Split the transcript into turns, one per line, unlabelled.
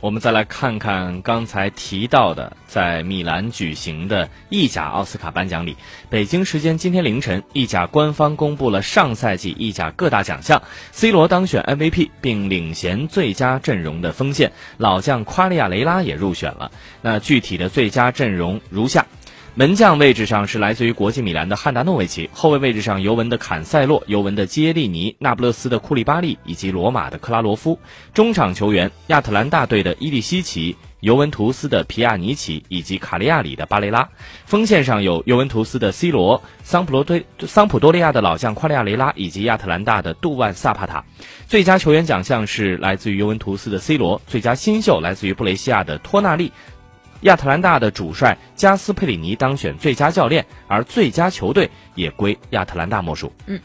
我们再来看看刚才提到的在米兰举行的意甲奥斯卡颁奖礼。北京时间今天凌晨，意甲官方公布了上赛季意甲各大奖项，C 罗当选 MVP 并领衔最佳阵容的锋线，老将夸利亚雷拉也入选了。那具体的最佳阵容如下。门将位置上是来自于国际米兰的汉达诺维奇，后卫位置上尤文的坎塞洛、尤文的基耶利尼、那不勒斯的库利巴利以及罗马的克拉罗夫。中场球员亚特兰大队的伊利西奇、尤文图斯的皮亚尼奇以及卡利亚里的巴雷拉。锋线上有尤文图斯的 C 罗、桑普罗堆、桑普多利亚的老将夸利亚雷拉以及亚特兰大的杜万萨帕塔。最佳球员奖项是来自于尤文图斯的 C 罗，最佳新秀来自于布雷西亚的托纳利。亚特兰大的主帅加斯佩里尼当选最佳教练，而最佳球队也归亚特兰大莫属。
嗯。